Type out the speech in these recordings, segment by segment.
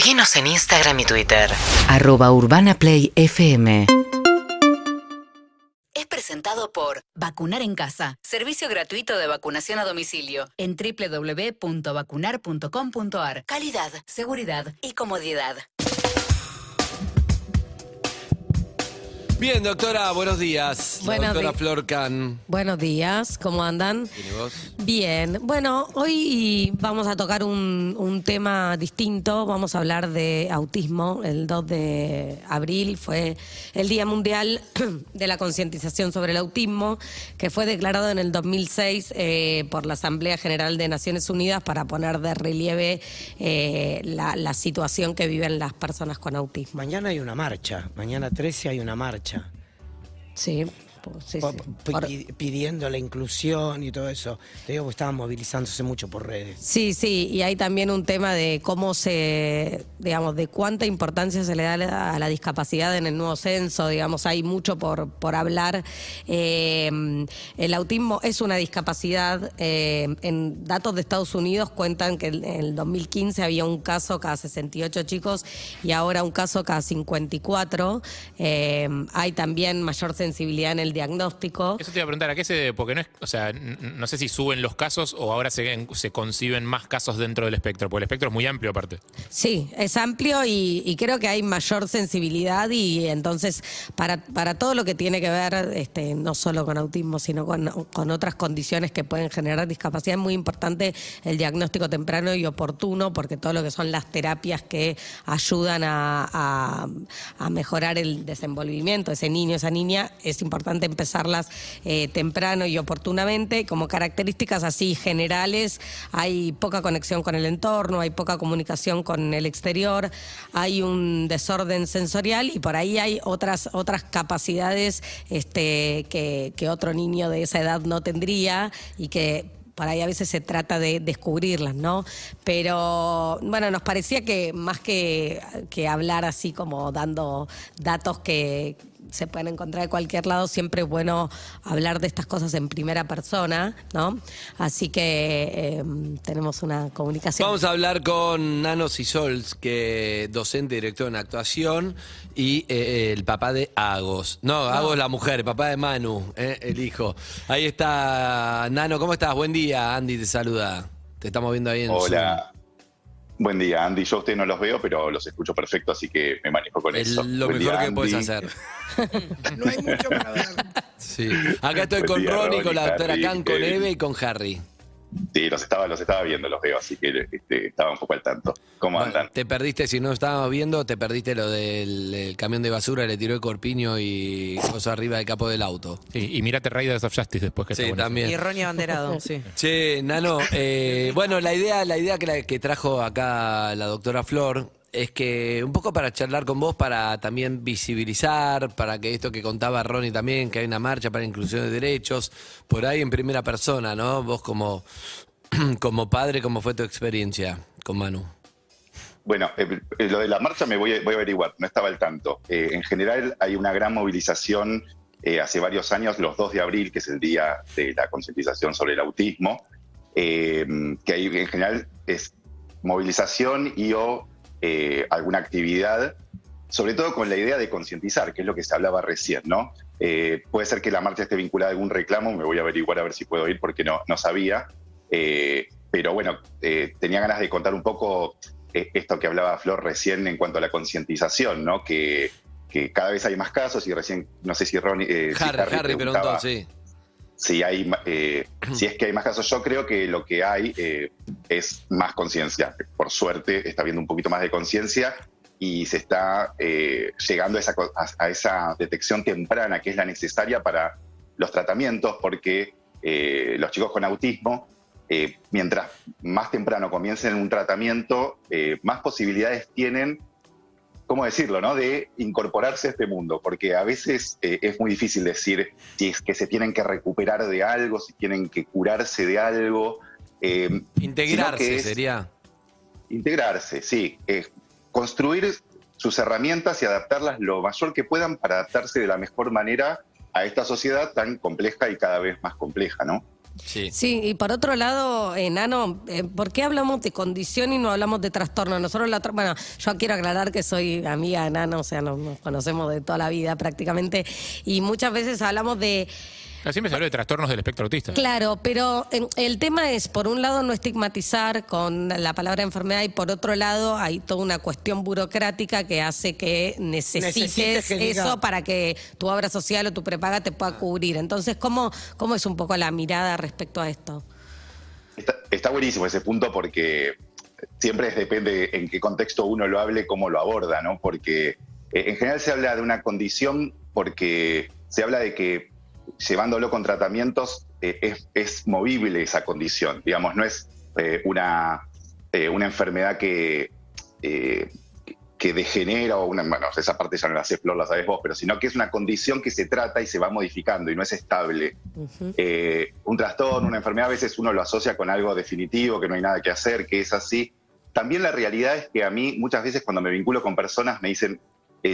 Seguinos en Instagram y Twitter. Arroba Urbana Play FM. Es presentado por Vacunar en Casa, servicio gratuito de vacunación a domicilio en www.vacunar.com.ar. Calidad, seguridad y comodidad. Bien, doctora, buenos días. La Buenos doctora di- Flor Can. Buenos días, ¿cómo andan? ¿Tiene voz? Bien, bueno, hoy vamos a tocar un, un tema distinto, vamos a hablar de autismo. El 2 de abril fue el Día Mundial de la Concientización sobre el Autismo, que fue declarado en el 2006 eh, por la Asamblea General de Naciones Unidas para poner de relieve eh, la, la situación que viven las personas con autismo. Mañana hay una marcha, mañana 13 hay una marcha. Sí, sí, sí. pidiendo la inclusión y todo eso. Te digo que estaban movilizándose mucho por redes. Sí, sí, y hay también un tema de cómo se, digamos, de cuánta importancia se le da a la, a la discapacidad en el nuevo censo, digamos, hay mucho por, por hablar. Eh, el autismo es una discapacidad, eh, en datos de Estados Unidos cuentan que en el 2015 había un caso cada 68 chicos y ahora un caso cada 54. Eh, hay también mayor sensibilidad en el diagnóstico. Eso te iba a preguntar, ¿a qué se debe? Porque no es, o sea, no sé si suben los casos o ahora se, se conciben más casos dentro del espectro, porque el espectro es muy amplio aparte. Sí, es amplio y, y creo que hay mayor sensibilidad y entonces para, para todo lo que tiene que ver, este, no solo con autismo, sino con, con otras condiciones que pueden generar discapacidad, es muy importante el diagnóstico temprano y oportuno porque todo lo que son las terapias que ayudan a, a- a mejorar el desenvolvimiento de ese niño, esa niña, es importante empezarlas eh, temprano y oportunamente. Como características así generales, hay poca conexión con el entorno, hay poca comunicación con el exterior, hay un desorden sensorial y por ahí hay otras, otras capacidades este, que, que otro niño de esa edad no tendría y que por ahí a veces se trata de descubrirlas, ¿no? Pero bueno, nos parecía que más que, que hablar así como dando datos que se pueden encontrar de cualquier lado, siempre es bueno hablar de estas cosas en primera persona, ¿no? Así que eh, tenemos una comunicación. Vamos a hablar con Nano Sisols, que docente y director en actuación, y eh, el papá de Agos. No, Agos la mujer, papá de Manu, eh, el hijo. Ahí está Nano, ¿cómo estás? Buen día, Andy te saluda. Te estamos viendo ahí en Hola. Buen día, Andy. Yo a ustedes no los veo, pero los escucho perfecto, así que me manejo con Zoom. eso. Es lo Buen mejor día, que puedes hacer. No hay mucho para ver. Sí. Acá estoy Buen con día, Ronnie, con la doctora Khan, con. Eve y con Harry. Sí, los estaba, los estaba viendo, los veo, así que este, estaba un poco al tanto. ¿Cómo Bueno, andan? te perdiste, si no estábamos viendo, te perdiste lo del el camión de basura, le tiró el corpiño y cosas arriba del capo del auto. Y, y mírate Raiders of Justice después que está Sí, buenísimo. también. Y Ronnie Abanderado, sí. Che, Nano, eh, bueno, la idea, la idea que, la- que trajo acá la doctora Flor es que un poco para charlar con vos, para también visibilizar, para que esto que contaba Ronnie también, que hay una marcha para inclusión de derechos, por ahí en primera persona, ¿no? Vos como, como padre, ¿cómo fue tu experiencia con Manu? Bueno, eh, eh, lo de la marcha me voy a, voy a averiguar, no estaba al tanto. Eh, en general hay una gran movilización hace varios años, los 2 de abril, que es el día de la concientización sobre el autismo, que ahí en general es movilización y o eh, alguna actividad, sobre todo con la idea de concientizar, que es lo que se hablaba recién, ¿no? Eh, puede ser que la marcha esté vinculada a algún reclamo, me voy a averiguar a ver si puedo ir porque no, no sabía. Eh, pero bueno, tenía ganas de contar un poco esto que hablaba Flor recién en cuanto a la concientización, ¿no? Que, que cada vez hay más casos y recién, no sé si Ronnie... si Harry, Harry preguntaba preguntó, sí. Si, hay, eh, si es que hay más casos, yo creo que lo que hay eh, es más conciencia. Por suerte está habiendo un poquito más de conciencia y se está eh, llegando a esa, a- a esa detección temprana que es la necesaria para los tratamientos, porque eh, los chicos con autismo, eh, mientras más temprano comiencen un tratamiento, más posibilidades tienen, ¿cómo decirlo?, ¿no? de incorporarse a este mundo, porque a veces eh, es muy difícil decir si es que se tienen que recuperar de algo, si tienen que curarse de algo. eh, Integrarse es- sería. Integrarse, sí. Eh, construir sus herramientas y adaptarlas lo mayor que puedan para adaptarse de la mejor manera a esta sociedad tan compleja y cada vez más compleja, ¿no? Sí. Sí, y por otro lado, enano, eh, ¿por qué hablamos de condición y no hablamos de trastorno? Nosotros, la bueno, yo quiero aclarar que soy amiga de enano, o sea, nos, conocemos de toda la vida prácticamente, y muchas veces hablamos de, Siempre se habla de trastornos del espectro autista. claro, pero eh, el tema es, por un lado, no estigmatizar con la palabra enfermedad, y por otro lado, hay toda una cuestión burocrática que hace que necesites Necesites que diga- eso para que tu obra social o tu prepaga te pueda cubrir. Entonces, ¿cómo, cómo es un poco la mirada respecto a esto? Está, está buenísimo ese punto porque siempre es- depende en qué contexto uno lo hable, cómo lo aborda, ¿no? Porque eh, en general se habla de una condición porque se habla de que llevándolo con tratamientos eh, es, es movible esa condición, digamos, no es eh, una, eh, una enfermedad que, que degenera o una, bueno, esa parte ya no la sé, Flor, la sabes vos, pero sino que es una condición que se trata y se va modificando y no es estable. Un trastorno, una enfermedad, a veces uno lo asocia con algo definitivo, que no hay nada que hacer, que es así. También la realidad es que a mí muchas veces cuando me vinculo con personas me dicen,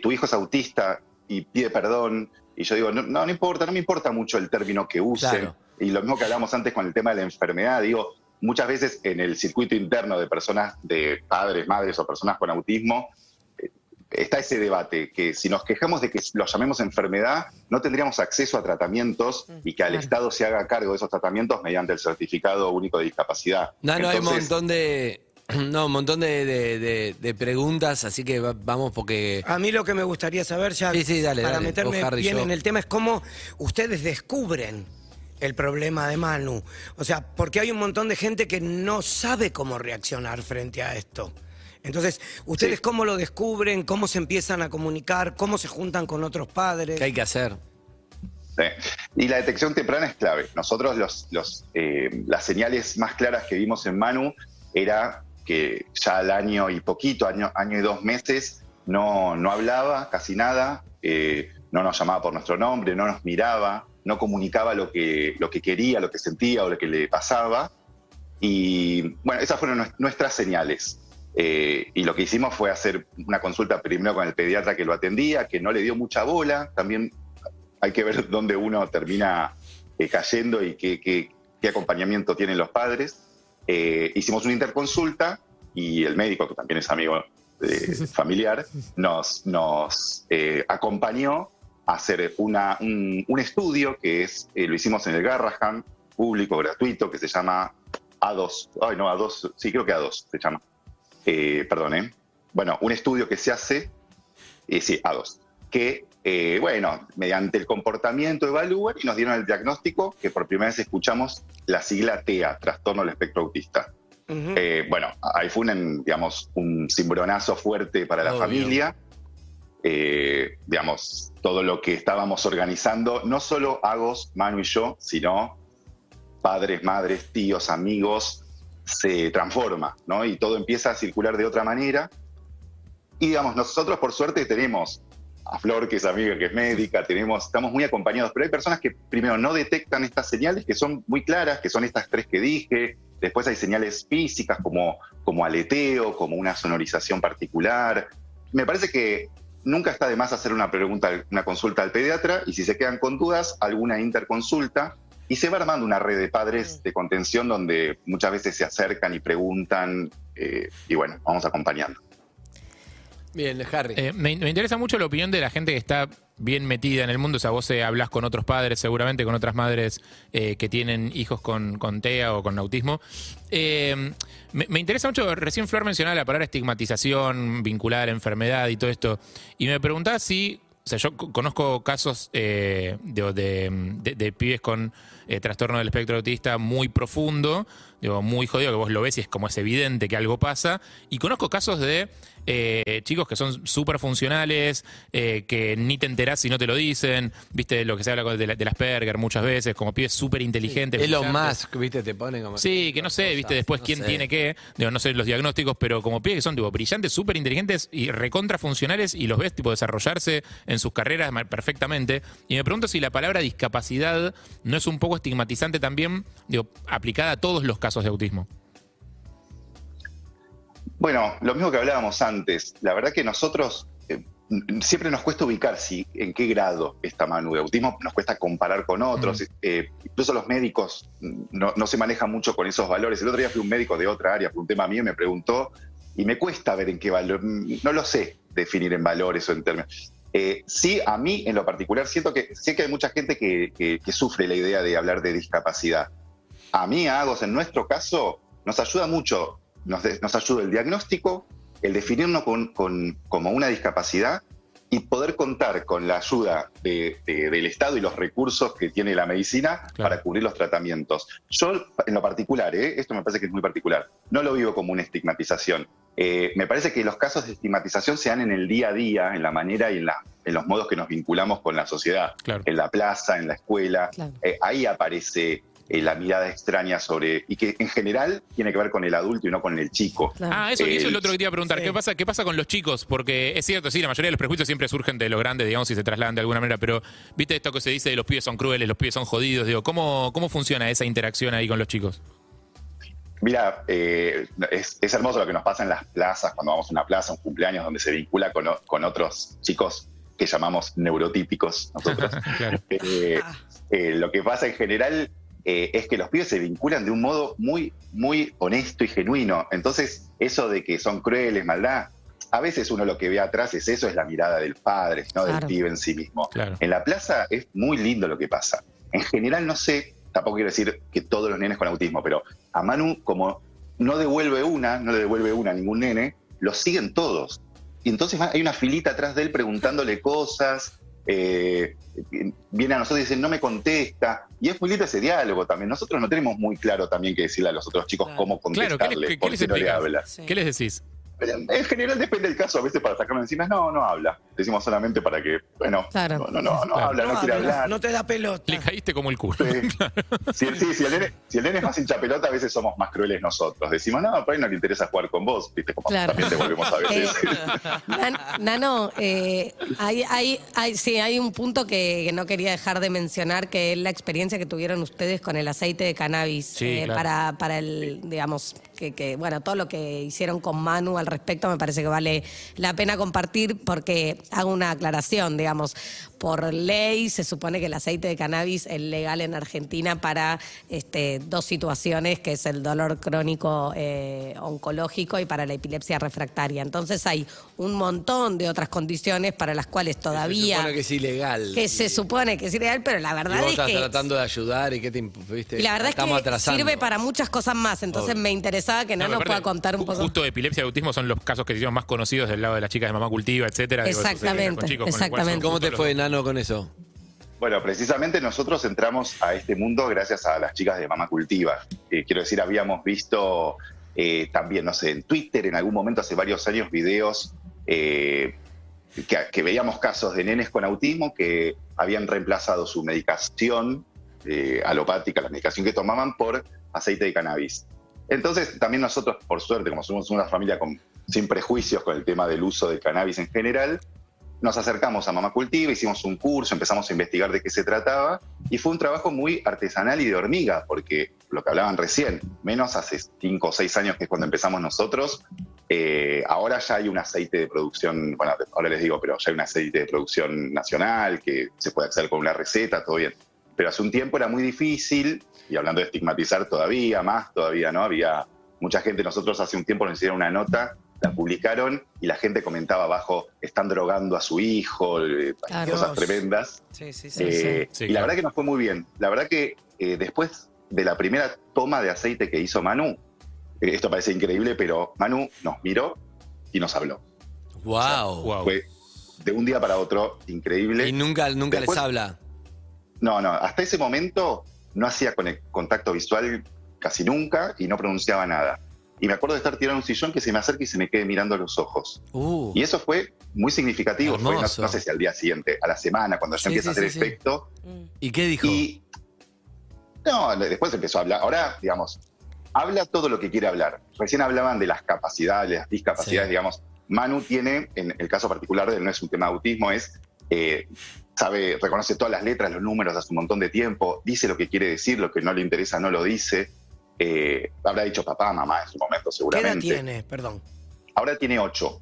tu hijo es autista y pide perdón, y yo digo, no, no, no importa, no me importa mucho el término que usen. Claro. Y lo mismo que hablamos antes con el tema de la enfermedad, digo, muchas veces en el circuito interno de personas, de padres, madres o personas con autismo, eh, está ese debate, que si nos quejamos de que lo llamemos enfermedad, no tendríamos acceso a tratamientos y que al. Estado se haga cargo de esos tratamientos mediante el certificado único de discapacidad. No, no, hay un Entonces, montón de. No, un montón de, de- de- de preguntas, así que va- vamos porque. A mí lo que me gustaría saber ya, Sí, sí, dale, para dale. meterme Vos, Harry, bien yo. en el tema, es cómo ustedes descubren el problema de Manu. O sea, porque hay un montón de gente que no sabe cómo reaccionar frente a esto. Entonces, ¿ustedes Sí. cómo lo descubren? ¿Cómo se empiezan a comunicar? ¿Cómo se juntan con otros padres? ¿Qué hay que hacer? Sí. Y la detección temprana es clave. Nosotros los, los, eh, las señales más claras que vimos en Manu era que ya al año y poquito, año, año y dos meses, no, no hablaba casi nada, eh, no nos llamaba por nuestro nombre, no nos miraba, no comunicaba lo que, lo que quería, lo que sentía o lo que le pasaba. Y bueno, esas fueron nues- nuestras señales. Eh, y lo que hicimos fue hacer una consulta primero con el pediatra que lo atendía, que no le dio mucha bola. También hay que ver dónde uno termina eh, cayendo y qué, qué- qué acompañamiento tienen los padres. Eh, hicimos una interconsulta y el médico, que también es amigo eh, familiar, nos, nos eh, acompañó a hacer una- un, un estudio que es, lo hicimos en el Garrahan, público, gratuito, que se llama A2. Ay, no, A2, sí, creo que A2 se llama. Perdón, ¿eh? Bueno, un estudio que se hace, sí, A2, que, eh, bueno, mediante el comportamiento evalúan y nos dieron el diagnóstico que por primera vez escuchamos la sigla TEA, trastorno del espectro autista. Eh, bueno, ahí fue un, digamos, un cimbronazo fuerte para la familia. Eh, digamos, todo lo que estábamos organizando, no solo Agos, Manu y yo, sino padres, madres, tíos, amigos, se transforma, ¿no? Y todo empieza a circular de otra manera. Y digamos, nosotros por suerte tenemos a Flor, que es amiga, que es médica, tenemos, estamos muy acompañados, pero hay personas que primero no detectan estas señales, que son muy claras, que son estas tres que dije, después hay señales físicas como, como aleteo, como una sonorización particular. Me parece que nunca está de más hacer una pregunta, una consulta al pediatra, y si se quedan con dudas, alguna interconsulta, y se va armando una red de padres de contención donde muchas veces se acercan y preguntan, eh, y bueno, vamos acompañando. Bien, Harry. Eh, me, me interesa mucho la opinión de la gente que está bien metida en el mundo. O sea, vos eh, hablas con otros padres, seguramente con otras madres eh, que tienen hijos con, con TEA o con autismo. Eh, me, me interesa mucho, recién Flor mencionaba la palabra estigmatización, vincular enfermedad y todo esto. Y me preguntaba si, o sea, yo co- conozco casos eh, de, de- de- de pibes con eh, trastorno del espectro autista muy profundo, digo, muy jodido, que vos lo ves y es como es evidente que algo pasa. Y conozco casos de eh, chicos que son súper funcionales, eh, que ni te enterás si no te lo dicen, viste lo que se habla de, la- de las Asperger muchas veces, como pibes súper inteligentes. es lo brillantes. más, viste, te ponen como. Sí, que no sé, viste, después no quién sé. tiene qué, digo, no sé los diagnósticos, pero como pibes que son tipo brillantes, súper inteligentes y recontra funcionales y los ves tipo desarrollarse en sus carreras perfectamente. Y me pregunto si la palabra discapacidad no es un poco estigmatizante también, digo, aplicada a todos los casos de autismo. Bueno, lo mismo que hablábamos antes. La verdad que nosotros, eh, siempre nos cuesta ubicar si en qué grado está Manu de autismo, nos cuesta comparar con otros, eh, incluso los médicos mm, no, no se manejan mucho con esos valores. El otro día fui un médico de otra área, por un tema mío, y me preguntó, y me cuesta ver en qué valor, mm, no lo sé definir en valores o en términos. Eh, sí, a mí en lo particular siento que sé que hay mucha gente que, que- que sufre la idea de hablar de discapacidad. A mí, a Agos, en nuestro caso, nos ayuda mucho, nos, de- nos ayuda el diagnóstico, el definirnos con- con- como una discapacidad y poder contar con la ayuda de- de- del Estado y los recursos que tiene la medicina Claro. para cubrir los tratamientos. Yo, en lo particular, ¿eh? esto me parece que es muy particular, no lo vivo como una estigmatización. Eh, me parece que los casos de estigmatización se dan en el día a día, en la manera y en, la- en los modos que nos vinculamos con la sociedad, Claro. en la plaza, en la escuela. Claro. Eh, ahí aparece eh, la mirada extraña sobre, y que en general tiene que ver con el adulto y no con el chico. Claro. Ah, eso, eso es lo otro que te iba a preguntar. sí. ¿Qué, pasa, ¿Qué pasa con los chicos? Porque es cierto, sí, la mayoría de los prejuicios siempre surgen de los grandes, digamos, y se trasladan de alguna manera, pero viste esto que se dice de los pibes son crueles, los pibes son jodidos, digo, ¿cómo, cómo funciona esa interacción ahí con los chicos? Mira, eh, es, es hermoso lo que nos pasa en las plazas, cuando vamos a una plaza, un cumpleaños, donde se vincula con, con otros chicos que llamamos neurotípicos nosotros. Claro. Eh, eh, lo que pasa en general eh, es que los pibes se vinculan de un modo muy, muy honesto y genuino. Entonces, eso de que son crueles, maldad, a veces uno lo que ve atrás es eso, es la mirada del padre, no Claro. del pibe en sí mismo. Claro. En la plaza es muy lindo lo que pasa. En general, no sé, tampoco quiero decir que todos los nenes con autismo, pero a Manu, como no devuelve una, no le devuelve una a ningún nene, lo siguen todos. Y entonces hay una filita atrás de él preguntándole cosas, eh, viene a nosotros y dicen, no me contesta. Y es muy lindo ese diálogo también. Nosotros no tenemos muy claro también que decirle a los otros chicos Claro. cómo Claro, ¿qué, contestarle, qué por les qué no le habla. Sí. ¿Qué les decís? En general depende del caso, a veces para sacarlo encima, no, no habla. Decimos solamente para que, bueno, Claro. no, no, no, no Claro. habla, no, quiere habla, hablar. no te da pelota. Le caíste como el culo. Sí. Si, sí, si el nene, si el nene es más hincha pelota, a veces somos más crueles nosotros. Decimos, no, por ahí no le interesa jugar con vos, viste, como Claro. también te volvemos a Eh, veces. Nan- Nano, eh, hay, hay, hay- sí, hay un punto que, que no quería dejar de mencionar, que es la experiencia que tuvieron ustedes con el aceite de cannabis Sí, eh, claro. para, para el, digamos, que, que, bueno, todo lo que hicieron con Manu al respecto me parece que vale la pena compartir porque hago una aclaración, digamos, por ley se supone que el aceite de cannabis es legal en Argentina para este, dos situaciones, que es el dolor crónico eh, oncológico y para la epilepsia refractaria. Entonces hay un montón de otras condiciones para las cuales Se todavía supone que es ilegal. que se supone que es ilegal, pero la Y verdad vos es estás que tratando de ayudar y que te viste, y la verdad es que atrasando. sirve para muchas cosas más. Entonces Obvio. me interesaba que no, No, nos pueda contar un poco. Justo epilepsia y autismo son los casos que se hicieron más conocidos del lado de las chicas de mamá cultiva, etcétera. Digo, eso se Exactamente, con chicos, con el cual son exactamente. ¿Cómo te fue, Nano, con eso? Bueno, precisamente nosotros entramos a este mundo gracias a las chicas de Mamá Cultiva. Quiero decir, habíamos visto eh, también, no sé, en Twitter en algún momento hace varios años videos eh, que, veíamos casos de nenes con autismo que habían reemplazado su medicación eh, alopática, la medicación que tomaban, por aceite de cannabis. Entonces, también nosotros, por suerte, como somos una familia sin prejuicios con el tema del uso del cannabis en general, nos acercamos a Mamá Cultiva, hicimos un curso, empezamos a investigar de qué se trataba y fue un trabajo muy artesanal y de hormiga, porque lo que hablaban recién, menos hace cinco o seis años que es cuando empezamos nosotros, eh, ahora ya hay un aceite de producción, bueno, ahora les digo, pero ya hay un aceite de producción nacional que se puede hacer con una receta, todo bien. Pero hace un tiempo era muy difícil, y hablando de estigmatizar todavía, más todavía, ¿no? Había mucha gente, nosotros hace un tiempo nos hicieron una nota la publicaron y la gente comentaba abajo, están drogando a su hijo, eh, Claro. cosas tremendas. Sí, sí, sí. Eh, Sí, y claro. la verdad que nos fue muy bien. La verdad que eh, después de la primera toma de aceite que hizo Manu, eh, esto parece increíble, pero Manu nos miró y nos habló. Wow. Wow. Fue de un día para otro increíble. Y nunca, nunca Después- les habla. No, no, hasta ese momento no hacía con- contacto visual casi nunca y no pronunciaba nada. Y me acuerdo de estar tirado en un sillón que se me acerca y se me quede mirando a los ojos. Uh, Y eso fue muy significativo. Fue, no, sé si al día siguiente, a la semana, cuando ya Sí, empieza sí, a hacer sí, efecto. ¿Y qué dijo? Y. No, después empezó a hablar. Ahora, digamos, habla todo lo que quiere hablar. Recién hablaban de las capacidades, las discapacidades, digamos. Manu tiene, en el caso particular de él, no es un tema de autismo, es. eh, sabe, reconoce todas las letras, los números hace un montón de tiempo, dice lo que quiere decir, lo que no le interesa no lo dice. Eh, habrá dicho papá, mamá en su momento, ¿Qué edad seguramente. tiene? Perdón. Ahora tiene ocho.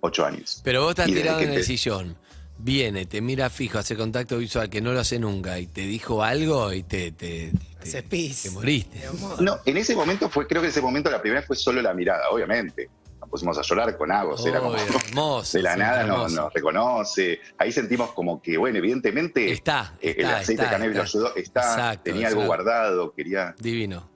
ocho años. Pero vos estás tirado que en el te- sillón, viene, te mira fijo, hace contacto visual, que no lo hace nunca, y te dijo algo y te, te, te, te moriste. No, en ese momento fue, creo que en ese momento la primera fue solo la mirada, obviamente. Pusimos a llorar con Agos, era como hermoso, de la sí, nada nos, nos reconoce. Ahí sentimos como que, bueno, evidentemente Está, eh, el está, aceite está, de cannabis lo está. ayudó, está, Exacto, tenía algo guardado, quería. Divino.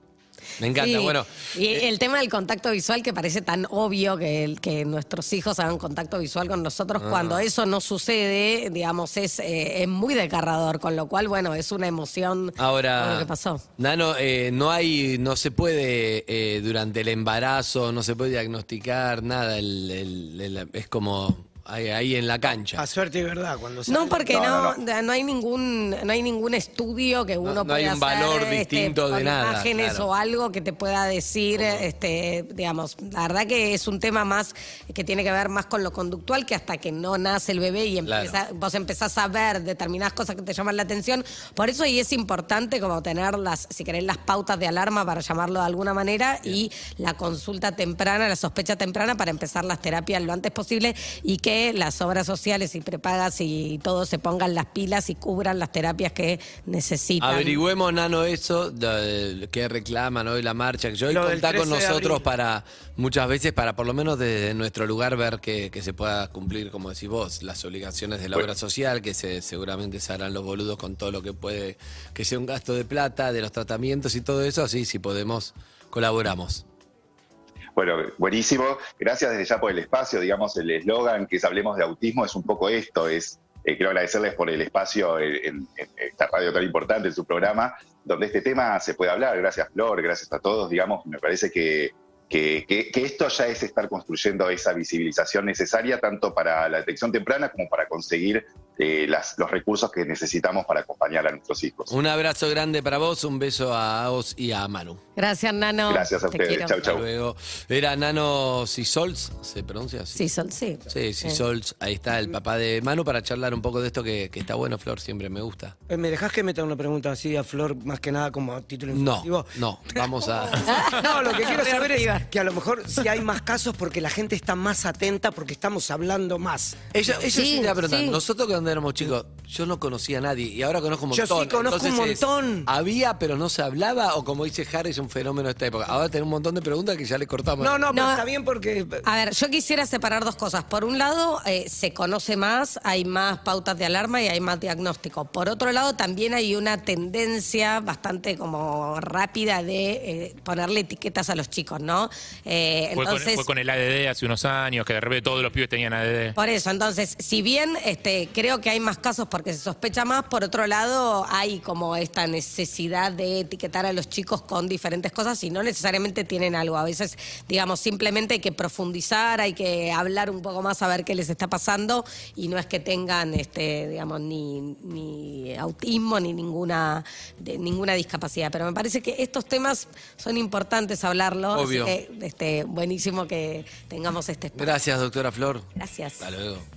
Me encanta. Sí, Bueno, y eh, el tema del contacto visual que parece tan obvio que, el- que nuestros hijos hagan contacto visual con nosotros, Ah. cuando eso no sucede, digamos, es, eh, es muy desgarrador, con lo cual, bueno, es una emoción ahora, lo que pasó. Nano, eh, no hay, no se puede eh, durante el embarazo, no se puede diagnosticar nada. el- es como ahí, ahí en la cancha. A suerte y verdad, cuando No, sale. porque No, no, no, no, hay ningún no hay ningún estudio que uno no pueda hay un valor hacer, este, distinto de nada, imágenes claro. o algo que te pueda decir, este, digamos, la verdad que es un tema más que tiene que ver más con lo conductual que hasta que no nace el bebé y Claro. empieza- vos empezás a ver determinadas cosas que te llaman la atención. Por eso y es importante como tener las, si querés, las pautas de alarma para llamarlo de alguna manera y la consulta temprana, la sospecha temprana para empezar las terapias lo antes posible y que las obras sociales y prepagas y todos se pongan las pilas y cubran las terapias que necesitan. Averigüemos, Nano, eso, de- que reclaman hoy la marcha, que yo hoy Lo contá con 13 de nosotros para, muchas veces, para por lo menos desde nuestro lugar ver que, que se pueda cumplir, como decís vos, las obligaciones de la Bueno. obra social, que se, seguramente se harán los boludos con todo lo que puede, que sea un gasto de plata, de los tratamientos y todo eso, así, si podemos, colaboramos. Bueno, buenísimo. Gracias desde ya por el espacio. Digamos, el eslogan que es Hablemos de Autismo es un poco esto. Es, eh, quiero agradecerles por el espacio en, esta radio tan importante, en su programa, donde este tema se puede hablar. Gracias, Flor, gracias a todos. Digamos, me parece que- que esto ya es estar construyendo esa visibilización necesaria tanto para la detección temprana como para conseguir eh, las- los recursos que necesitamos para acompañar a nuestros hijos. Un abrazo grande para vos, un beso a Aos y a Manu. Gracias, Nano. Gracias a Te ustedes. quiero. Chau, Hasta chau. luego. Era Nano Sisols, ¿se pronuncia así? Sí, Sol, sí. Sí, Sisols, ahí está el papá de Manu para charlar un poco de esto que, que está bueno, Flor, siempre me gusta. Eh, ¿Me dejás que meta una pregunta así a Flor, más que nada como título No, informativo? no, vamos a... No, lo que quiero saber es que a lo mejor si hay más casos porque la gente está más atenta porque estamos hablando más. Ella, ella sí, Sí, sí. nosotros cuando éramos chicos, yo no conocía a nadie y ahora conozco un Yo montón. sí conozco un es, montón. ¿Había pero no se hablaba o como dice Harry es un fenómeno de esta época? Ahora tenemos un montón de preguntas que ya le cortamos. No, no, pero No. está bien porque... A ver, yo quisiera separar dos cosas. Por un lado, eh, se conoce más, hay más pautas de alarma y hay más diagnóstico. Por otro lado, también hay una tendencia bastante como rápida de eh, ponerle etiquetas a los chicos, ¿no? Eh, Fue, con, entonces, fue con el ADD hace unos años, que de repente todos los pibes tenían ADD. por eso, entonces, si bien este, creo que hay más casos porque se sospecha más, por otro lado hay como esta necesidad de etiquetar a los chicos con diferentes cosas y no necesariamente tienen algo. A veces, digamos, simplemente hay que profundizar, hay que hablar un poco más a ver qué les está pasando y no es que tengan, este, digamos, ni, ni autismo ni ninguna, de, ninguna discapacidad. Pero me parece que estos temas son importantes hablarlo. así Obvio. que, este, buenísimo que tengamos este espacio. Gracias, doctora Flor. Gracias. Hasta luego.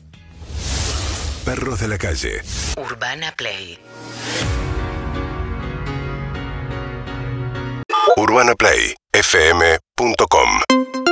Perros de la calle. Urbana Play UrbanaPlayFM.com